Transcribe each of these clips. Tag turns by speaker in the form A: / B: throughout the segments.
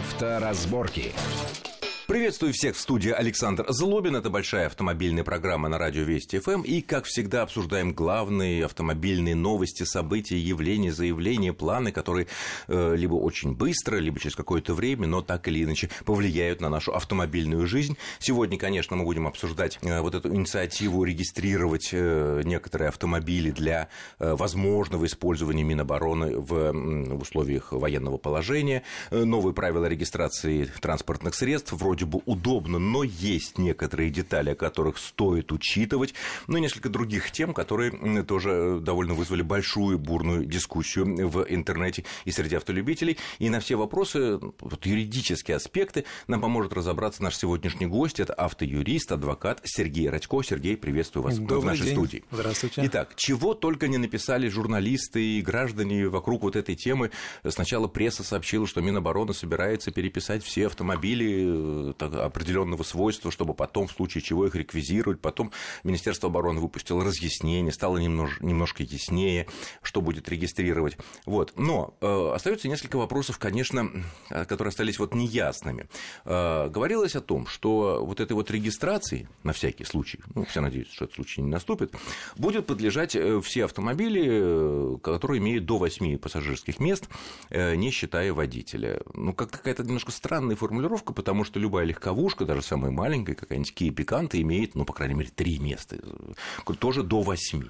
A: Авторазборки.
B: Приветствую всех в студии Александр Злобин. Это большая автомобильная программа на радио Вести ФМ. И, как всегда, обсуждаем главные автомобильные новости, события, явления, заявления, планы, которые э, либо очень быстро, либо через какое-то время, но так или иначе повлияют на нашу автомобильную жизнь. Сегодня, конечно, мы будем обсуждать э, вот эту инициативу регистрировать э, некоторые автомобили для э, возможного использования Минобороны в, в условиях военного положения, э, новые правила регистрации транспортных средств, вроде вроде бы удобно, но есть некоторые детали, о которых стоит учитывать, ну и несколько других тем, которые тоже довольно вызвали большую бурную дискуссию в интернете и среди автолюбителей. И на все вопросы, вот юридические аспекты, нам поможет разобраться наш сегодняшний гость. Это автоюрист, адвокат Сергей Радько. Сергей, приветствую вас
C: Добрый
B: в нашей
C: день.
B: студии.
C: Здравствуйте.
B: Итак, чего только не написали журналисты и граждане вокруг вот этой темы. Сначала пресса сообщила, что Минобороны собирается переписать все автомобили э, так, определенного свойства, чтобы потом, в случае чего, их реквизировать. Потом Министерство обороны выпустило разъяснение, стало немнож, немножко яснее, что будет регистрировать. Вот. Но э, остается несколько вопросов, конечно, э, которые остались вот неясными. Э, говорилось о том, что вот этой вот регистрации, на всякий случай, ну, все надеются, что этот случай не наступит, будет подлежать э, все автомобили, э, которые имеют до 8 пассажирских мест, не считая водителя. Ну, как какая-то немножко странная формулировка, потому что любая легковушка, даже самая маленькая, какая-нибудь Kia Picanto, имеет, ну, по крайней мере, три места, тоже до 8.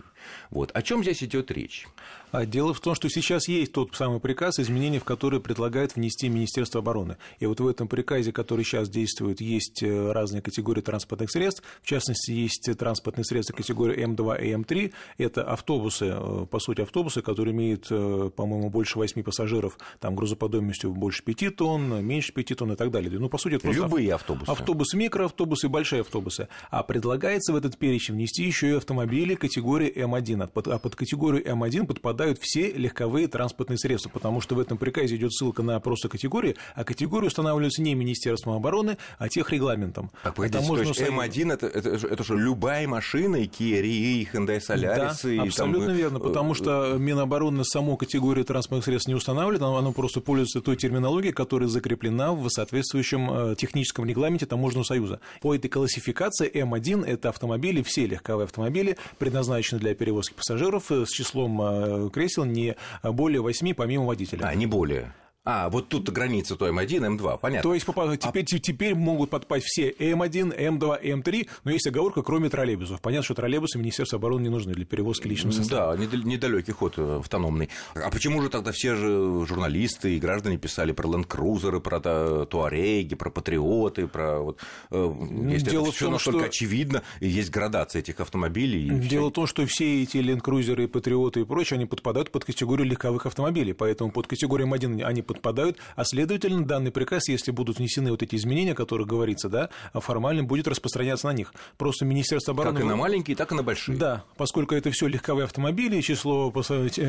B: Вот. О чем здесь идет речь?
C: А дело в том, что сейчас есть тот самый приказ, изменения в который предлагает внести Министерство обороны. И вот в этом приказе, который сейчас действует, есть э, разные категории транспортных средств. В частности, есть транспортные средства категории М2 и М3. Это автобусы, э, по сути, автобусы, которые имеют, э, по-моему, больше 8 пассажиров, там грузоподъемностью больше 5 тонн, меньше 5 тонн и так далее. Ну, по сути, это
B: Любые автобусы.
C: Автобусы, микроавтобусы, большие автобусы. А предлагается в этот перечень внести еще и автомобили категории М1. А под, а под категорию М1 подпадают все легковые транспортные средства, потому что в этом приказе идет ссылка на просто категории, а категории устанавливаются не Министерством обороны, а техрегламентом.
B: Так, погодите, то есть М1 это, это, это, это что, любая машина, и Kia Rio, и Hyundai Solaris,
C: да,
B: и
C: абсолютно
B: там...
C: верно, потому что Минобороны саму категорию транспортных средств не устанавливает, оно, оно просто пользуется той терминологией, которая закреплена в соответствующем техническом регламенте Таможенного союза. По этой классификации М1 – это автомобили, все легковые автомобили, предназначенные для перевозки пассажиров с числом кресел не более 8 помимо водителя.
B: А, не более. А, вот тут граница то М1, М2, понятно.
C: То есть теперь, а... теперь могут подпасть все М1, М2, М3, но есть оговорка, кроме троллейбусов. Понятно, что троллейбусы Министерству обороны не нужны для перевозки личного состава.
B: Да, недалекий ход э, автономный. А почему же тогда все же журналисты и граждане писали про ленд-крузеры, про туареги, про патриоты, про... Вот, э, если Дело это все настолько что... очевидно, и есть градация этих автомобилей.
C: Дело в том, что все эти ленд-крузеры, патриоты и прочее, они подпадают под категорию легковых автомобилей, поэтому под категорию М1 они подпадают, а следовательно, данный приказ, если будут внесены вот эти изменения, о которых говорится, да, формально будет распространяться на них. Просто Министерство обороны...
B: Как и на маленькие, так и на большие.
C: Да, поскольку это все легковые автомобили, число,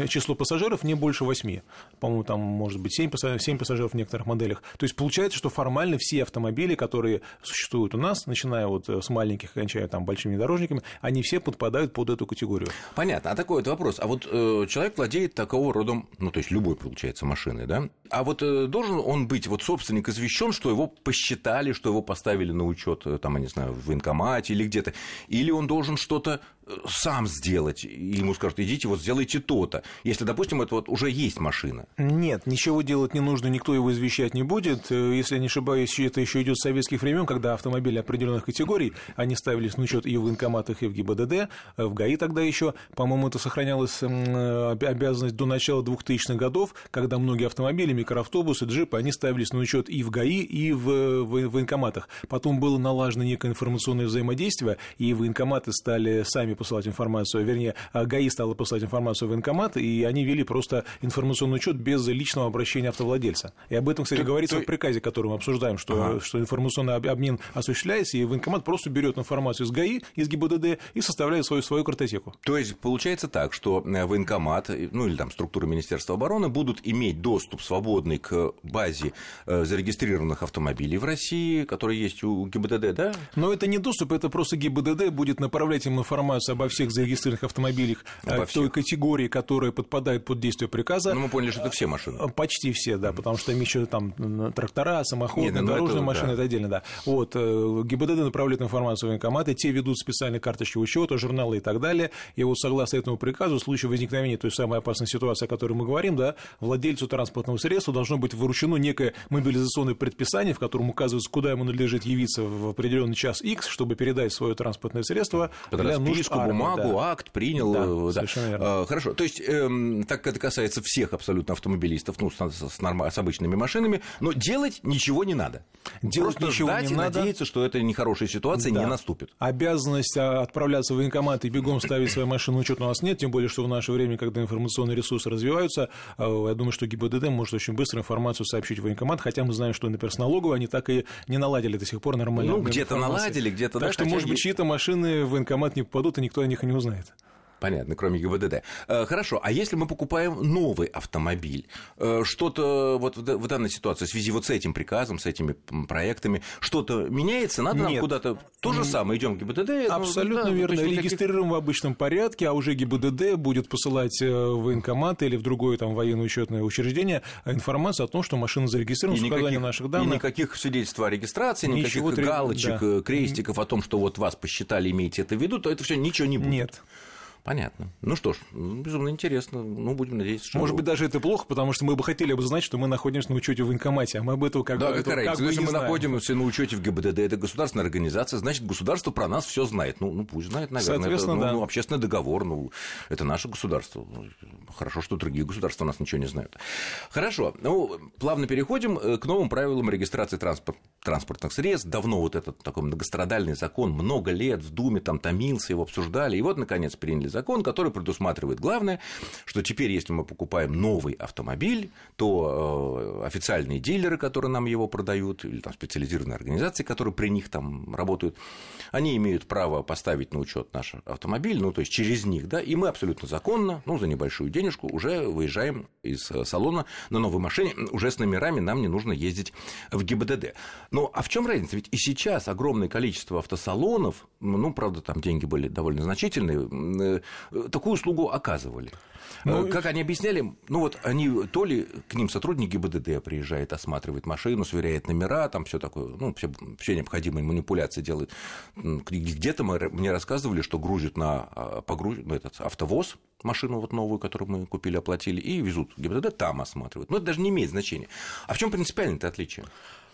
C: число пассажиров не больше 8. По-моему, там может быть 7 пассажиров в некоторых моделях. То есть получается, что формально все автомобили, которые существуют у нас, начиная вот с маленьких, кончая там большими дорожниками, они все подпадают под эту категорию.
B: Понятно. А такой вот вопрос. А вот э, человек владеет такого рода, ну, то есть любой, получается, машиной, да? А вот э, должен он быть, вот собственник извещен, что его посчитали, что его поставили на учет, э, там, я не знаю, в военкомате или где-то, или он должен что-то сам сделать, и ему скажут, идите, вот сделайте то-то, если, допустим, это вот уже есть машина.
C: Нет, ничего делать не нужно, никто его извещать не будет. Э, если я не ошибаюсь, это еще идет с советских времен, когда автомобили определенных категорий, они ставились на учет и в военкоматах, и в ГИБДД, э, в ГАИ тогда еще, по-моему, это сохранялась э, обязанность до начала 2000-х годов, когда многие автомобили, микроавтобусы, джипы, они ставились на учет и в ГАИ, и в военкоматах. Потом было налажено некое информационное взаимодействие, и военкоматы стали сами посылать информацию, вернее, ГАИ стала посылать информацию в военкомат, и они вели просто информационный учет без личного обращения автовладельца. И об этом, кстати, то, говорится то... в приказе, который мы обсуждаем, что, ага. что информационный обмен осуществляется, и военкомат просто берет информацию из ГАИ, из ГИБДД и составляет свою, свою картотеку.
B: То есть получается так, что э, военкомат, ну или там структуры Министерства обороны будут иметь доступ свободный к базе э, зарегистрированных автомобилей в России, которые есть у ГИБДД, да?
C: Но это не доступ, это просто ГИБДД будет направлять им информацию информацию обо всех зарегистрированных автомобилях
B: обо
C: той категории, которая подпадает под действие приказа.
B: Ну, мы поняли, что это все машины.
C: Почти все, да, потому что там еще там трактора, самоходные, Нет, ну, дорожные это, машины, да. это отдельно, да. Вот, ГИБДД направляет информацию в военкоматы, те ведут специальные карточки учета, журналы и так далее. И вот согласно этому приказу, в случае возникновения той самой опасной ситуации, о которой мы говорим, да, владельцу транспортного средства должно быть вручено некое мобилизационное предписание, в котором указывается, куда ему надлежит явиться в определенный час X, чтобы передать свое транспортное средство
B: Под для расписку, армии, бумагу, да. акт принял. Да,
C: да. Совершенно верно.
B: А, хорошо. То есть, эм, так это касается всех абсолютно автомобилистов, ну, с, с, норм... с обычными машинами, но делать ничего не надо.
C: Делать Просто ничего
B: ждать
C: не
B: и
C: надо.
B: надеяться, что эта нехорошая ситуация да. не наступит.
C: Обязанность а, отправляться в военкомат и бегом ставить свою машину учет у нас нет, тем более, что в наше время, когда информационные ресурсы развиваются, а, я думаю, что ГИБДД может очень быстро информацию сообщить в военкомат, хотя мы знаем, что, например, с налоговой они так и не наладили до сих пор нормально.
B: Ну, где-то наладили, где-то...
C: Так да, что, может быть, чьи-то машины в военкомат не попадут, и никто о них и не узнает.
B: Понятно, кроме ГИБДД. Э, хорошо, а если мы покупаем новый автомобиль, э, что-то вот в данной ситуации в связи вот с этим приказом, с этими проектами, что-то меняется? Надо Нет. нам куда-то то же самое, идем к ГИБДД?
C: Абсолютно ну, да, верно. Регистрируем никаких... в обычном порядке, а уже ГИБДД будет посылать э, в военкомат или в другое там военное учетное учреждение информацию о том, что машина зарегистрирована с указанием наших данных.
B: И никаких свидетельств о регистрации, никаких Ничего галочек, да. крестиков о том, что вот вас посчитали, имеете это в виду, то это все ничего не будет.
C: Нет.
B: Понятно. Ну что ж, безумно интересно. Ну, будем надеяться, что...
C: Может быть, даже это плохо, потому что мы бы хотели бы знать, что мы находимся на учете в военкомате, а мы об этом как
B: да,
C: бы...
B: Да, как, Если мы знаем. находимся на учете в ГИБДД, это государственная организация, значит, государство про нас все знает. Ну, ну пусть знает, наверное.
C: Соответственно,
B: это,
C: ну,
B: да. ну, общественный договор, ну, это наше государство. Хорошо, что другие государства у нас ничего не знают. Хорошо. Ну, плавно переходим э, к новым правилам регистрации транспорт, транспортных средств. Давно вот этот такой многострадальный закон, много лет в Думе там томился, его обсуждали. И вот, наконец, приняли закон, который предусматривает главное, что теперь, если мы покупаем новый автомобиль, то э, официальные дилеры, которые нам его продают, или там специализированные организации, которые при них там работают, они имеют право поставить на учет наш автомобиль, ну, то есть через них, да, и мы абсолютно законно, ну, за небольшую денежку уже выезжаем из э, салона на новой машине, уже с номерами нам не нужно ездить в ГИБДД. Ну, а в чем разница? Ведь и сейчас огромное количество автосалонов, ну, правда, там деньги были довольно значительные, э, такую услугу оказывали. Ну, э, как они объясняли, ну вот они то ли к ним сотрудники ГИБДД приезжает, осматривает машину, сверяет номера, там все такое, ну, все, все необходимые манипуляции делают. Где-то мы, мне рассказывали, что грузят на, а, погруз, на этот автовоз, машину вот новую, которую мы купили, оплатили, и везут ГИБДД, там осматривают. Но это даже не имеет значения. А в чем принципиальное-то отличие?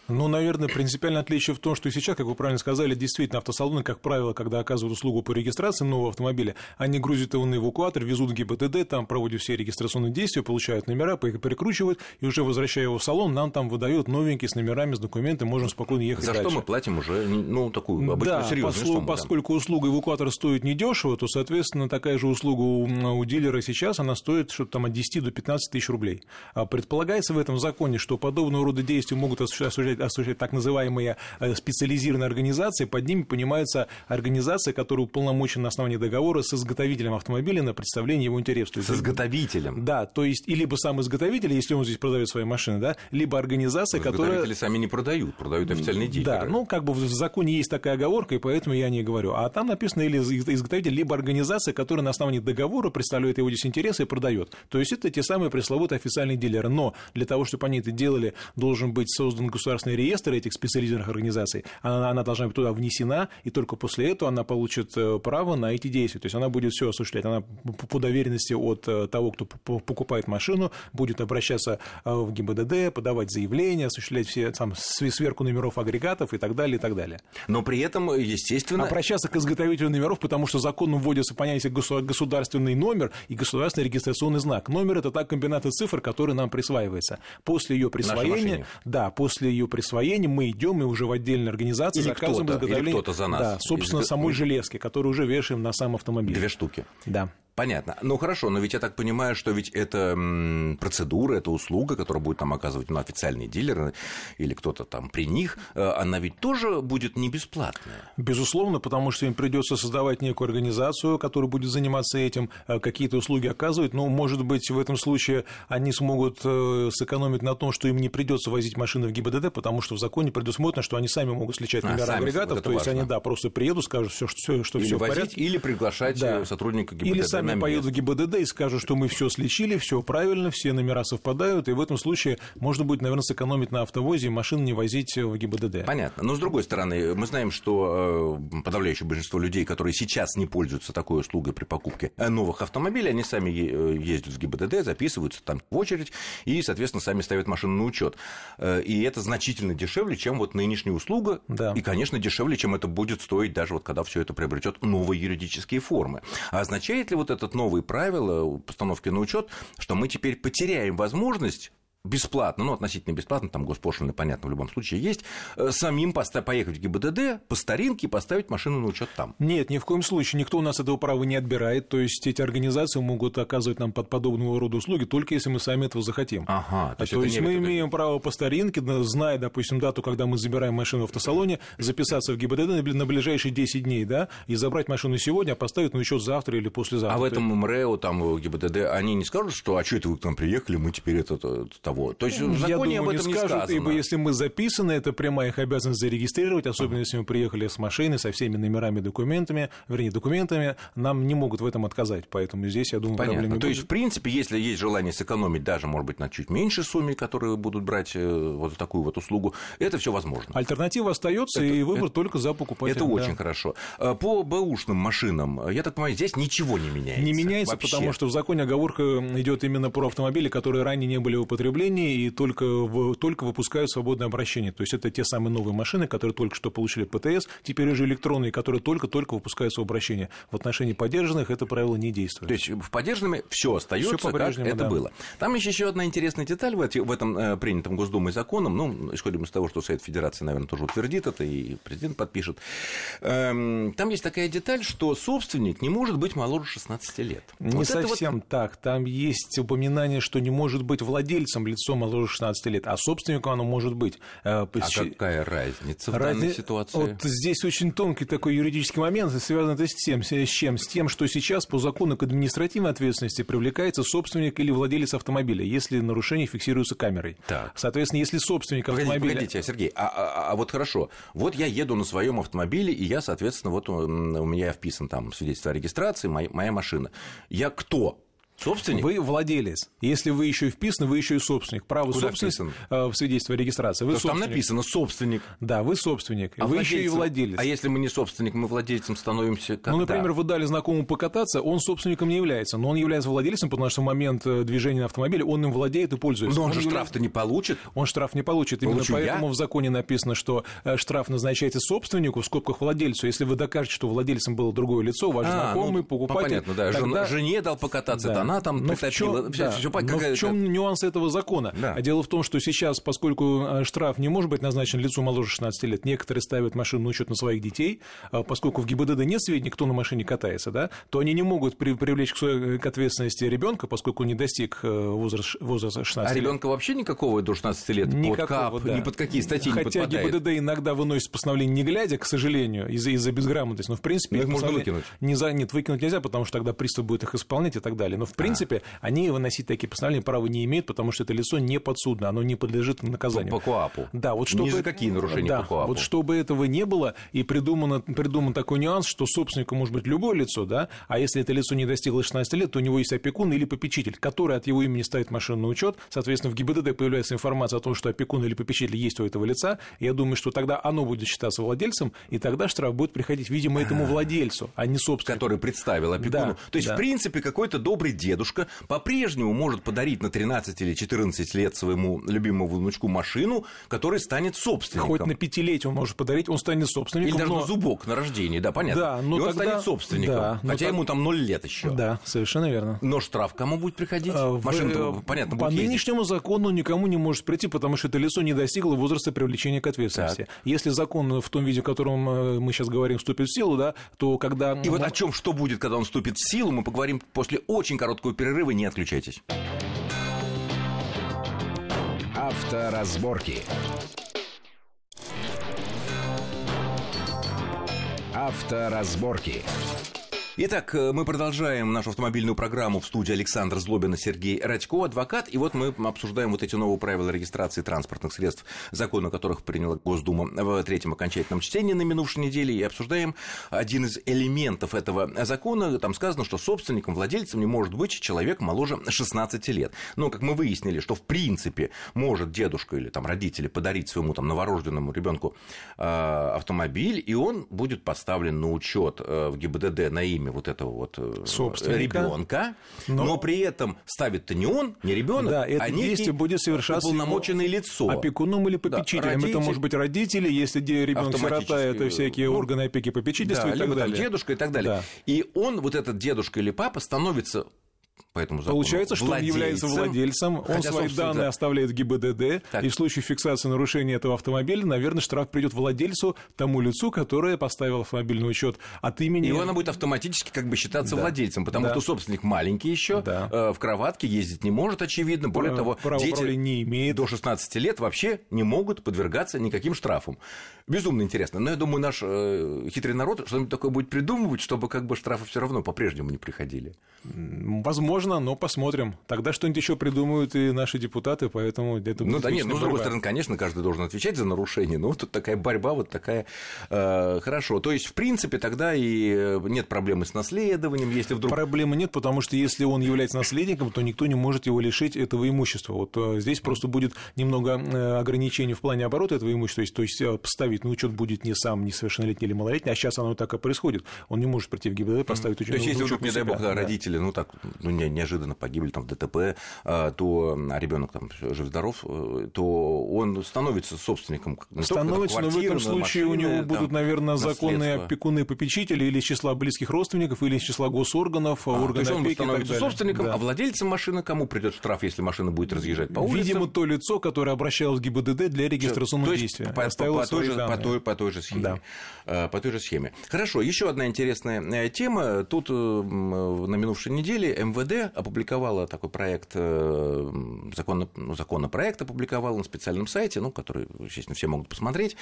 C: Ну, наверное, принципиальное отличие в том, что сейчас, как вы правильно сказали, действительно автосалоны, как правило, когда оказывают услугу по регистрации нового автомобиля, они грузят его на эвакуатор, везут в ГИБДД, там проводят все регистрационные действия, получают номера, перекручивают, и уже возвращая его в салон, нам там выдают новенький с номерами, с документами, можем спокойно ехать
B: За
C: дальше.
B: что мы платим уже, ну, такую обычную
C: да,
B: серьезную
C: поскольку,
B: сумму.
C: Поскольку да. услуга эвакуатора стоит недешево, то, соответственно, такая же услуга у, у дилера сейчас, она стоит что-то там от 10 до 15 тысяч рублей. А предполагается в этом законе, что подобного рода действия могут осуществлять, осуществлять так называемые э, специализированные организации, под ними понимается организация, которая уполномочена на основании договора с изготовителем автомобиля на представление его интересов.
B: С изготовителем?
C: Да, то есть и либо сам изготовитель, если он здесь продает свои машины, да, либо организация, которая...
B: Изготовители сами не продают, продают официальные дилеры.
C: Да, ну как бы в законе есть такая оговорка, и поэтому я не говорю. А там написано или изготовитель, либо организация, которая на основании договора представляет его здесь интересы и продает. То есть это те самые пресловутые официальные дилеры. Но для того, чтобы они это делали, должен быть создан государственный реестр этих специализированных организаций, она, она должна быть туда внесена, и только после этого она получит э, право на эти действия. То есть она будет все осуществлять. Она по доверенности от э, того, кто покупает машину, будет обращаться э, в ГИБДД, подавать заявление, осуществлять все там, сверку номеров агрегатов и так далее, и так далее.
B: Но при этом, естественно...
C: Обращаться к изготовителю номеров, потому что законом вводится понятие государственный номер и государственный регистрационный знак. Номер – это та комбинация цифр, которая нам присваивается. После ее присвоения, да, после ее присвоения мы идем и уже в отдельной организации или заказываем изготовление.
B: Или кто-то за нас.
C: Да, собственно, Изго... самой железки, которую уже вешаем на сам автомобиль.
B: Две штуки.
C: Да.
B: Понятно. Ну хорошо, но ведь я так понимаю, что ведь это процедура, это услуга, которую будет там оказывать ну, официальный дилер или кто-то там при них, э, она ведь тоже будет не бесплатная.
C: Безусловно, потому что им придется создавать некую организацию, которая будет заниматься этим, э, какие-то услуги оказывать. Но, может быть, в этом случае они смогут э, сэкономить на том, что им не придется возить машины в ГИБДД, потому что в законе предусмотрено, что они сами могут сличать а, номера а, агрегатов. Вот то есть они, да, просто приедут, скажут, все, что, что
B: или
C: все
B: в порядке. Или приглашать да. сотрудника ГИБДД.
C: Или сами сами поедут в ГИБДД и скажут, что мы все слечили, все правильно, все номера совпадают, и в этом случае можно будет, наверное, сэкономить на автовозе и машин не возить в ГИБДД.
B: Понятно. Но, с другой стороны, мы знаем, что э, подавляющее большинство людей, которые сейчас не пользуются такой услугой при покупке новых автомобилей, они сами э, ездят в ГИБДД, записываются там в очередь и, соответственно, сами ставят машину на учет. Э, и это значительно дешевле, чем вот нынешняя услуга. Да. И, конечно, дешевле, чем это будет стоить даже вот когда все это приобретет новые юридические формы. А означает ли вот это новые правила постановки на учет, что мы теперь потеряем возможность бесплатно, ну, относительно бесплатно, там госпошлины, понятно, в любом случае есть, э, самим поехать в ГИБДД по старинке и поставить машину на учет там.
C: Нет, ни в коем случае, никто у нас этого права не отбирает, то есть эти организации могут оказывать нам под подобного рода услуги только если мы сами этого захотим.
B: Ага,
C: то есть, то есть мы это... имеем право по старинке, зная, допустим, дату, когда мы забираем машину в автосалоне, записаться в ГИБДД на ближайшие 10 дней, да, и забрать машину сегодня, а поставить на учет завтра или послезавтра.
B: А в этом МРЭО, там, ГИБДД, они не скажут, что, а что это вы к нам приехали, мы теперь это, это того. То есть в законе
C: Я думаю,
B: об этом
C: не, скажут,
B: не сказано.
C: Ибо если мы записаны, это прямая их обязанность зарегистрировать, особенно если мы приехали с машины, со всеми номерами, документами, вернее, документами, нам не могут в этом отказать. Поэтому здесь, я думаю,
B: Понятно.
C: проблем не
B: То
C: будет.
B: есть, в принципе, если есть желание сэкономить даже, может быть, на чуть меньшей сумме, которые будут брать э, вот такую вот услугу, это все возможно.
C: Альтернатива остается, и выбор это, только за покупателем.
B: Это да. очень хорошо. Э, по бэушным машинам, я так понимаю, здесь ничего не меняется.
C: Не меняется,
B: вообще.
C: потому что в законе оговорка идет именно про автомобили, которые ранее не были в употреблении, и только в только выпускают свободное обращение. То есть это те самые новые машины, которые только что получили ПТС, теперь уже электронные, которые только-только выпускаются в обращение. В отношении поддержанных это правило не действует.
B: То есть в поддержанными все остается, как это да. было. Там есть еще одна интересная деталь в, в этом э, принятом Госдумой законом. Ну, исходим из того, что Совет Федерации, наверное, тоже утвердит это, и президент подпишет. Эм, там есть такая деталь, что собственник не может быть моложе 16 лет.
C: Не вот совсем вот... так. Там есть упоминание, что не может быть владельцем лицо моложе 16 лет, а собственником оно может быть.
B: Э, а какая разница в Разни... данной ситуации?
C: Вот здесь очень тонкий такой юридический момент, связан это с тем, с чем? С тем, что сейчас по закону к административной ответственности привлекается собственник или владелец автомобиля, если нарушение фиксируется камерой. Так. Соответственно, если собственник
B: погодите,
C: автомобиля...
B: Погодите, Сергей, а, а, а вот хорошо, вот я еду на своем автомобиле, и я, соответственно, вот у меня вписан там свидетельство о регистрации, моя, моя машина. Я кто? Собственник?
C: Вы владелец. Если вы еще и вписаны, вы еще и собственник. Право Куда собственности в свидетельстве о регистрации. Вы
B: там написано собственник.
C: Да, вы собственник. А вы еще и владелец.
B: А если мы не собственник, мы владельцем становимся когда?
C: Ну, например, вы дали знакомому покататься, он собственником не является, но он является владельцем, потому что в момент э, движения на автомобиле он им владеет и пользуется.
B: Но он,
C: он
B: же является... штраф-то не получит.
C: Он штраф не получит. Именно Получу поэтому я? в законе написано, что э, штраф назначается собственнику, в скобках владельцу. Если вы докажете, что владельцем было другое лицо, ваш а, знакомый, ну, покупатель.
B: Понятно, да. Тогда... Жене дал покататься, да. Она там притопила
C: чем, все, да, все, но в чем нюанс этого закона? Да. А дело в том, что сейчас, поскольку э, штраф не может быть назначен лицу моложе 16 лет, некоторые ставят машину на учет на своих детей, а поскольку в ГИБДД нет сведений, кто на машине катается, да, то они не могут привлечь к ответственности ребенка, поскольку он не достиг э, возраста, возраста 16
B: а лет. А ребенка вообще никакого до 16 лет никакого, под КАП, да. ни под какие статьи
C: Хотя
B: не подпадает.
C: ГИБДД иногда выносит постановление не глядя, к сожалению, из-за из безграмотности, но в принципе...
B: Но их можно выкинуть.
C: Не за... Нет, выкинуть нельзя, потому что тогда пристав будет их исполнять и так далее. Но в принципе а. они выносить такие постановления права не имеет, потому что это лицо не подсудно, оно не подлежит наказанию.
B: По КОАПу.
C: Да, вот чтобы...
B: Ни за какие нарушения
C: да,
B: по КОАПу.
C: Вот чтобы этого не было, и придумано, придуман такой нюанс, что собственником может быть любое лицо, да, а если это лицо не достигло 16 лет, то у него есть опекун или попечитель, который от его имени ставит машину на учет. Соответственно, в ГИБДД появляется информация о том, что опекун или попечитель есть у этого лица. Я думаю, что тогда оно будет считаться владельцем, и тогда штраф будет приходить, видимо, этому владельцу, а не собственнику.
B: Который представил опекуну. Да, То есть, да. в принципе, какой-то добрый день дедушка по-прежнему может подарить на 13 или 14 лет своему любимому внучку машину, которая станет собственником.
C: Хоть на пятилетие он может подарить, он станет собственником.
B: Или даже
C: но...
B: на зубок на рождение, да, понятно.
C: Да, но
B: И он
C: тогда...
B: станет собственником,
C: да,
B: хотя
C: так...
B: ему там 0 лет еще.
C: Да, совершенно верно.
B: Но штраф кому будет приходить?
C: А,
B: Машина,
C: в...
B: понятно,
C: По
B: будет
C: нынешнему
B: ездить.
C: закону никому не может прийти, потому что это лицо не достигло возраста привлечения к ответственности. Так. Если закон в том виде, в котором э, мы сейчас говорим, вступит в силу, да, то когда...
B: И вот о чем что будет, когда он вступит в силу, мы поговорим после очень короткого перерыва, не отключайтесь.
A: Авторазборки. Авторазборки.
B: Итак, э, мы продолжаем нашу автомобильную программу в студии Александр Злобин и Сергей Радько, адвокат. И вот мы обсуждаем вот эти новые правила регистрации транспортных средств, закон о которых приняла Госдума в третьем окончательном чтении на минувшей неделе. И обсуждаем один из элементов этого закона. Там сказано, что собственником, владельцем не может быть человек моложе 16 лет. Но, как мы выяснили, что в принципе может дедушка или там родители подарить своему там новорожденному ребенку э, автомобиль, и он будет поставлен на учет э, в ГИБДД на имя вот этого вот ребенка, но... но при этом ставит-то не он, не ребенок,
C: да, это
B: а
C: действие будет совершаться
B: уполномоченное лицо.
C: Опекуном или попечителем. Да, родитель... Это может быть родители, если ребенок сирота, это всякие ну, органы опеки попечительства
B: да,
C: и так
B: либо
C: далее.
B: Там дедушка и так далее. Да. И он, вот этот дедушка или папа, становится по этому закону.
C: Получается, что он является владельцем, он свои данные да. оставляет в ГИБДД, так. и в случае фиксации нарушения этого автомобиля, наверное, штраф придет владельцу, тому лицу, которое поставило автомобиль на учет от имени...
B: И она будет автоматически как бы считаться да. владельцем, потому да. что собственник маленький еще, да. э, в кроватке ездить не может, очевидно. Более Право, того, дети
C: не имеет.
B: до 16 лет вообще не могут подвергаться никаким штрафам. Безумно интересно. Но я думаю, наш э, хитрый народ что-нибудь такое будет придумывать, чтобы как бы штрафы все равно по-прежнему не приходили.
C: Возможно, но посмотрим. Тогда что-нибудь еще придумают и наши депутаты, поэтому это
B: Ну да нет, ну с другой стороны, конечно, каждый должен отвечать за нарушение, но вот тут такая борьба, вот такая э, хорошо. То есть, в принципе, тогда и э, нет проблемы с наследованием, если вдруг...
C: Проблемы нет, потому что если он является наследником, то никто не может его лишить этого имущества. Вот э, здесь просто будет немного ограничений в плане оборота этого имущества, то есть поставить на учет будет не сам несовершеннолетний или малолетний, а сейчас оно так и происходит. Он не может прийти в ГИБДД, поставить учет.
B: То есть, если вдруг, не дай бог, да, родители, ну так, ну, неожиданно погибли там в ДТП, а, то а ребенок там жив-здоров, э, то он становится собственником.
C: Становится, но в этом случае машины, у него будут, там, наверное, законные опекуны попечители или из числа близких родственников, или из числа госорганов,
B: а,
C: органов
B: то есть он становится собственником, да. а владельцем машины кому придет штраф, если машина будет разъезжать по улице?
C: Видимо, то лицо, которое обращалось к ГИБДД для регистрационного
B: то
C: действия.
B: По, по, по, той же, по, той, по той же схеме. Да. По той же схеме. Хорошо, еще одна интересная э, тема. Тут э, на минувшей неделе МВД опубликовала такой проект, э, закон, ну, законопроект опубликовал на специальном сайте, ну, который, естественно, все могут посмотреть.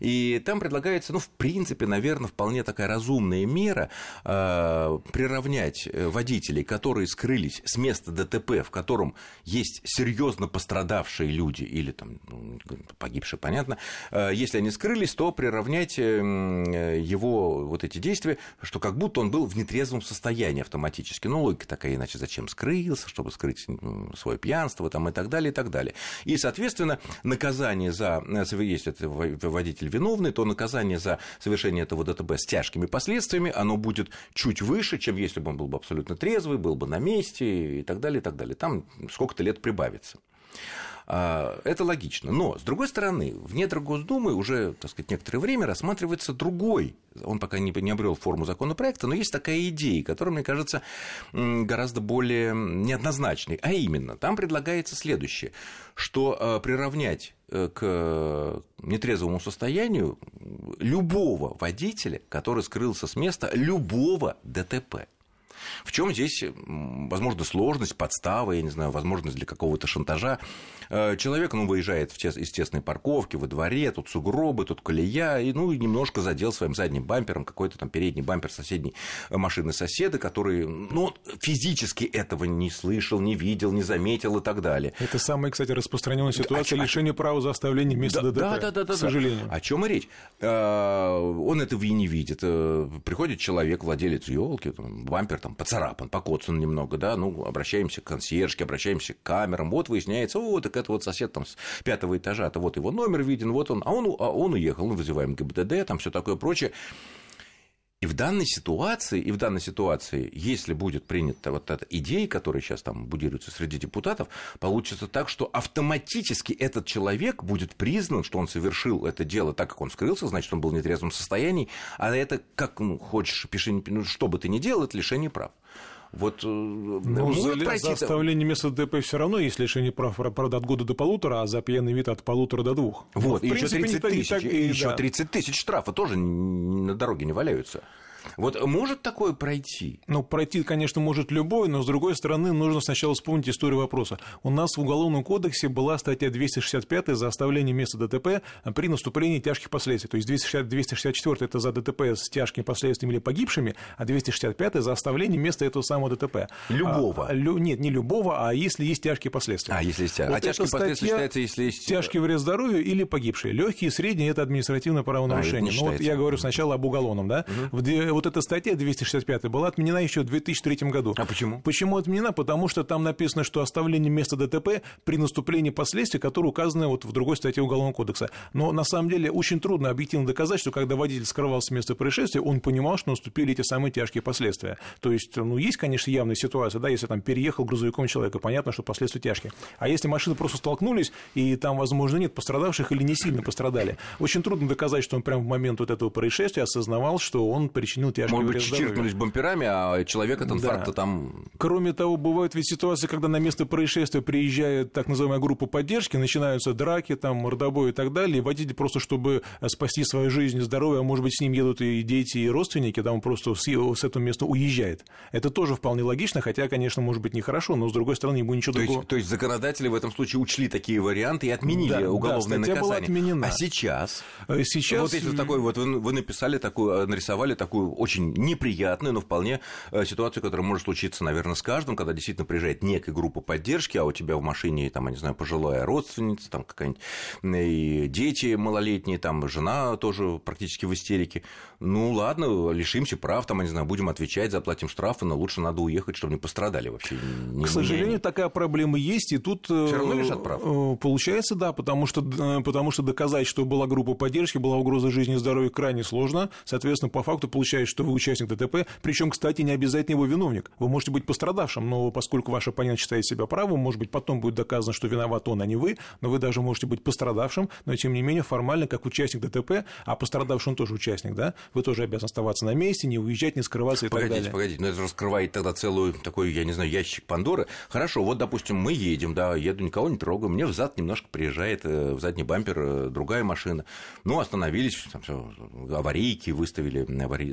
B: И там предлагается, ну, в принципе, наверное, вполне такая разумная мера э, приравнять водителей, которые скрылись с места ДТП, в котором есть серьезно пострадавшие люди или там ну, погибшие, понятно, э, если они скрылись, то приравнять его вот эти действия, что как будто он был в нетрезвом состоянии автоматически. Ну, логика такая, иначе зачем скрылся, чтобы скрыть свое пьянство там, и так далее, и так далее. И, соответственно, наказание за, если это водитель виновный, то наказание за совершение этого ДТП с тяжкими последствиями, оно будет чуть выше, чем если бы он был бы абсолютно трезвый, был бы на месте и так далее, и так далее. Там сколько-то лет прибавится. А, это логично. Но, с другой стороны, в недрах Госдумы уже, так сказать, некоторое время рассматривается другой, он пока не, не обрел форму законопроекта, но есть такая идея, которая, мне кажется, гораздо более неоднозначной. А именно, там предлагается следующее, что а, приравнять э, к нетрезвому состоянию любого водителя, который скрылся с места любого ДТП. В чем здесь, возможно, сложность, подстава, я не знаю, возможность для какого-то шантажа. Э, человек, ну, выезжает из тесной парковки во дворе, тут сугробы, тут колея, и, ну, немножко задел своим задним бампером какой-то там передний бампер соседней машины соседа, который, ну, физически этого не слышал, не видел, не заметил и так далее.
C: Это самая, кстати, распространенная ситуация а, лишения права за оставление места да, ДТП, да, да, да, да, к сожалению.
B: О чем и речь? Э, он этого и не видит. Э, приходит человек, владелец елки, бампер там поцарапан, покоцан немного, да, ну, обращаемся к консьержке, обращаемся к камерам, вот выясняется, о, так это вот сосед там с пятого этажа, то вот его номер виден, вот он, а он, а он уехал, мы вызываем ГИБДД, там все такое прочее. И в данной ситуации, и в данной ситуации, если будет принята вот эта идея, которая сейчас там будируется среди депутатов, получится так, что автоматически этот человек будет признан, что он совершил это дело так, как он скрылся, значит, он был в нетрезвом состоянии, а это, как ну, хочешь, пиши, ну, что бы ты ни делал, это лишение прав. Вот
C: э, ну, за, пройти... за оставление места ДТП все равно есть лишение прав, правда, от года до полутора, а за пьяный вид от полутора до двух.
B: Вот, ну, и еще 30 тысяч, так, и, еще да. 30 тысяч штрафа тоже на дороге не валяются. Вот может такое пройти?
C: Ну, пройти, конечно, может любой, но, с другой стороны, нужно сначала вспомнить историю вопроса. У нас в Уголовном кодексе была статья 265 за оставление места ДТП при наступлении тяжких последствий. То есть 260, 264 это за ДТП с тяжкими последствиями или погибшими, а 265 за оставление места этого самого ДТП.
B: Любого?
C: А, лю, нет, не любого, а если есть тяжкие последствия.
B: А, если есть тяжкие. Вот а тяжкие последствия считается, если есть...
C: Тяжкий вред здоровью или погибшие. Легкие, средние – это административное правонарушение. А, ну, вот я говорю сначала об уголовном, да? Угу вот эта статья 265 была отменена еще в 2003 году.
B: А почему?
C: Почему отменена? Потому что там написано, что оставление места ДТП при наступлении последствий, которые указаны вот в другой статье Уголовного кодекса. Но на самом деле очень трудно объективно доказать, что когда водитель скрывался с места происшествия, он понимал, что наступили эти самые тяжкие последствия. То есть, ну, есть, конечно, явная ситуация, да, если там переехал грузовиком человека, понятно, что последствия тяжкие. А если машины просто столкнулись, и там, возможно, нет пострадавших или не сильно пострадали, очень трудно доказать, что он прямо в момент вот этого происшествия осознавал, что он причинил тяжкий
B: Может быть, чиркнулись бомберами, а человек от инфаркта да. там...
C: Кроме того, бывают ведь ситуации, когда на место происшествия приезжает так называемая группа поддержки, начинаются драки, там, мордобой и так далее, и водитель просто, чтобы спасти свою жизнь и здоровье, а может быть, с ним едут и дети, и родственники, там он просто с, с этого места уезжает. Это тоже вполне логично, хотя, конечно, может быть, нехорошо, но, с другой стороны, ему ничего
B: то
C: другого...
B: Есть, то есть законодатели в этом случае учли такие варианты и отменили да, уголовное да, наказание.
C: Была отменена.
B: А сейчас?
C: Э, сейчас...
B: Вот если такой, вот вы, вы написали такую, нарисовали такую очень неприятную, но вполне э, ситуацию, которая может случиться, наверное, с каждым, когда действительно приезжает некая группа поддержки, а у тебя в машине, там, я не знаю, пожилая родственница, там какая-нибудь, и дети малолетние, там, жена тоже практически в истерике. Ну, ладно, лишимся прав, там, я не знаю, будем отвечать, заплатим штрафы, но лучше надо уехать, чтобы не пострадали вообще.
C: Не, К сожалению, не... такая проблема есть, и тут...
B: Все равно лишат прав?
C: Э, получается, да, потому что, потому что доказать, что была группа поддержки, была угроза жизни и здоровья крайне сложно. Соответственно, по факту получается, что вы участник ДТП, причем, кстати, не обязательно его виновник. Вы можете быть пострадавшим, но поскольку ваш оппонент считает себя правым, может быть, потом будет доказано, что виноват он, а не вы, но вы даже можете быть пострадавшим, но тем не менее формально, как участник ДТП, а пострадавший он тоже участник, да, вы тоже обязаны оставаться на месте, не уезжать, не скрываться и
B: погодите,
C: так далее.
B: Погодите, но это раскрывает тогда целую такой, я не знаю, ящик Пандоры. Хорошо, вот, допустим, мы едем, да, еду, никого не трогаю, мне взад немножко приезжает э, в задний бампер э, другая машина. Ну, остановились, там все, аварийки выставили, аварий,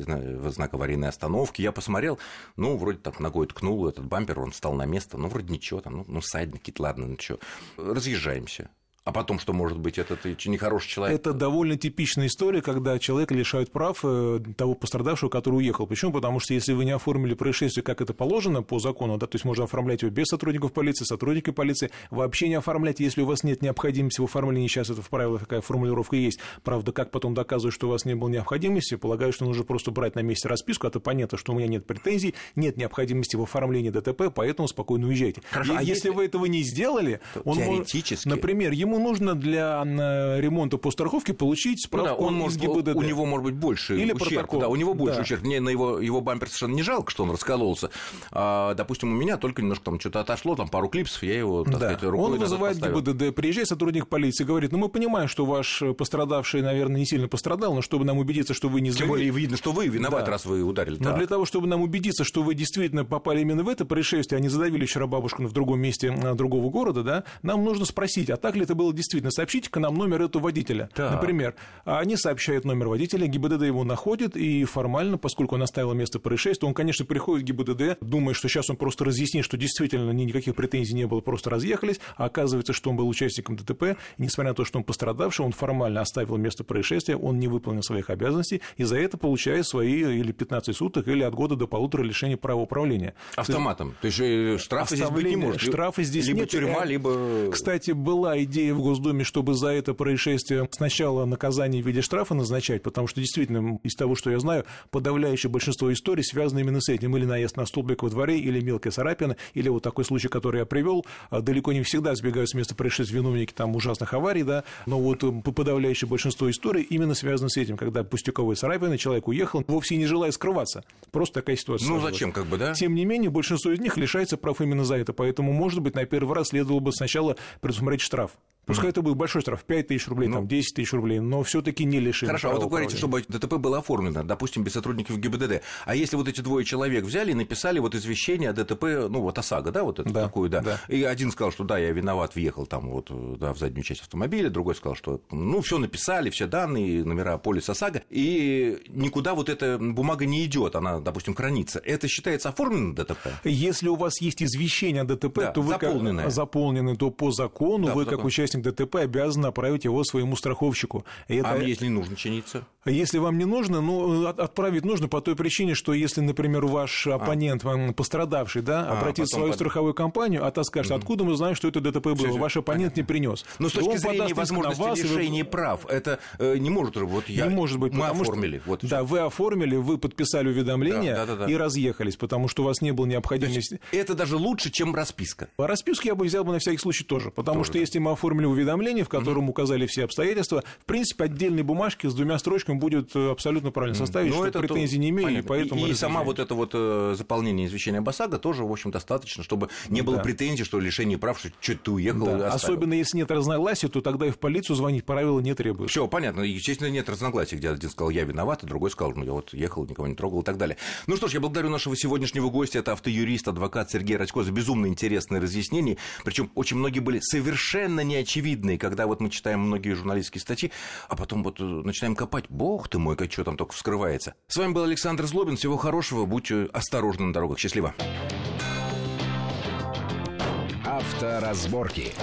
B: знак аварийной остановки. Я посмотрел, ну, вроде так ногой ткнул этот бампер, он встал на место, ну, вроде ничего, там, ну, ну садники, ладно, ну, что. Разъезжаемся. А потом, что может быть, это ты нехороший человек?
C: Это довольно типичная история, когда человека лишают прав э, того пострадавшего, который уехал. Почему? Потому что если вы не оформили происшествие, как это положено по закону, да, то есть можно оформлять его без сотрудников полиции, сотрудники полиции, вообще не оформлять, если у вас нет необходимости в оформлении, сейчас это в правилах такая формулировка есть. Правда, как потом доказывать, что у вас не было необходимости, полагаю, что нужно просто брать на месте расписку, это понятно, что у меня нет претензий, нет необходимости в оформлении ДТП, поэтому спокойно уезжайте. Хорошо, а, а если... если вы этого не сделали,
B: он теоретически...
C: Может, например, ему ему нужно для э, ремонта по страховке получить справку ну, да,
B: он может, ГИБДД. У него может быть больше Или ущерб. Протокол. Да, у него больше да. ущерб. Мне на его, его бампер совершенно не жалко, что он раскололся. А, допустим, у меня только немножко там что-то отошло, там пару клипсов, я его, так
C: да.
B: сказать, рукой
C: Он вызывает ГИБДД, приезжает сотрудник полиции, говорит, ну мы понимаем, что ваш пострадавший, наверное, не сильно пострадал, но чтобы нам убедиться, что вы не
B: Тем более видно, что вы виноват, да. раз вы ударили.
C: Но так. для того, чтобы нам убедиться, что вы действительно попали именно в это происшествие, а не задавили вчера бабушку в другом месте другого города, да, нам нужно спросить, а так ли это было действительно? Сообщите-ка нам номер этого водителя. Так. Например, они сообщают номер водителя, ГИБДД его находит, и формально, поскольку он оставил место происшествия, он, конечно, приходит в ГИБДД, думая, что сейчас он просто разъяснит, что действительно никаких претензий не было, просто разъехались, а оказывается, что он был участником ДТП, и несмотря на то, что он пострадавший, он формально оставил место происшествия, он не выполнил своих обязанностей, и за это получает свои или 15 суток, или от года до полутора лишения права управления.
B: Автоматом? То есть штрафы здесь быть не может?
C: Штрафы здесь
B: либо
C: нет.
B: тюрьма, либо...
C: Кстати, была идея в Госдуме, чтобы за это происшествие сначала наказание в виде штрафа назначать, потому что действительно, из того, что я знаю, подавляющее большинство историй связано именно с этим. Или наезд на столбик во дворе, или мелкая царапина, или вот такой случай, который я привел. А далеко не всегда сбегают с места происшествия виновники там ужасных аварий, да, но вот подавляющее большинство историй именно связано с этим, когда пустяковые царапины, человек уехал, вовсе не желая скрываться. Просто такая ситуация.
B: Ну, зачем, как бы, да?
C: Тем не менее, большинство из них лишается прав именно за это. Поэтому, может быть, на первый раз следовало бы сначала предусмотреть штраф. Пускай это будет большой штраф, 5 тысяч рублей, ну, там, 10 тысяч рублей, но все таки не лишили
B: Хорошо, а вот вы говорите, чтобы ДТП было оформлено, допустим, без сотрудников ГИБДД. А если вот эти двое человек взяли и написали вот извещение о ДТП, ну, вот ОСАГО, да, вот это да, такую, да. да. И один сказал, что да, я виноват, въехал там вот да, в заднюю часть автомобиля, другой сказал, что ну, все написали, все данные, номера полис ОСАГО, и никуда вот эта бумага не идет, она, допустим, хранится. Это считается оформлено ДТП?
C: Если у вас есть извещение о ДТП, да, то вы заполненное. Как, заполнены, то по закону да, вы, по как закону. Участник ДТП, обязан направить его своему страховщику.
B: И это... А если не нужно чиниться?
C: Если вам не нужно, ну, отправить нужно по той причине, что если, например, ваш а. оппонент, а. пострадавший, да, а, обратит в свою под... страховую компанию, а та скажет, mm откуда мы знаем, что это ДТП было, все, ваш оппонент понятно. не принес.
B: Но с точки зрения возможности вас, лишения вы... прав, это э, не может вот я...
C: Не может быть,
B: мы оформили.
C: Что, вот, да, вы оформили, вы подписали уведомление да, да, да, да. и разъехались, потому что у вас не было необходимости.
B: Это даже лучше, чем расписка.
C: А расписку я бы взял бы на всякий случай тоже, потому тоже, что да. если мы оформили уведомление, в котором указали все обстоятельства, в принципе, отдельной бумажки с двумя строчками будет э, абсолютно правильно составить, mm. что это претензий то... не имею,
B: Понятно. и поэтому... И, и сама вот это вот э, заполнение извещения БАСАГа тоже, в общем, достаточно, чтобы не было да. претензий, что лишение прав, что что ты уехал да.
C: Особенно если нет разногласий, то тогда и в полицию звонить правила не требуют.
B: Все понятно. Естественно, нет разногласий, где один сказал, я виноват, а другой сказал, ну, я вот ехал, никого не трогал и так далее. Ну что ж, я благодарю нашего сегодняшнего гостя, это автоюрист, адвокат Сергей Радько, за безумно интересные разъяснения. Причем очень многие были совершенно неочевидные, когда вот мы читаем многие журналистские статьи, а потом вот э, начинаем копать, бог ты мой, как что там только вскрывается. С вами был Александр Злобин, всего хорошего, будьте осторожны на дорогах, счастливо.
A: Авторазборки.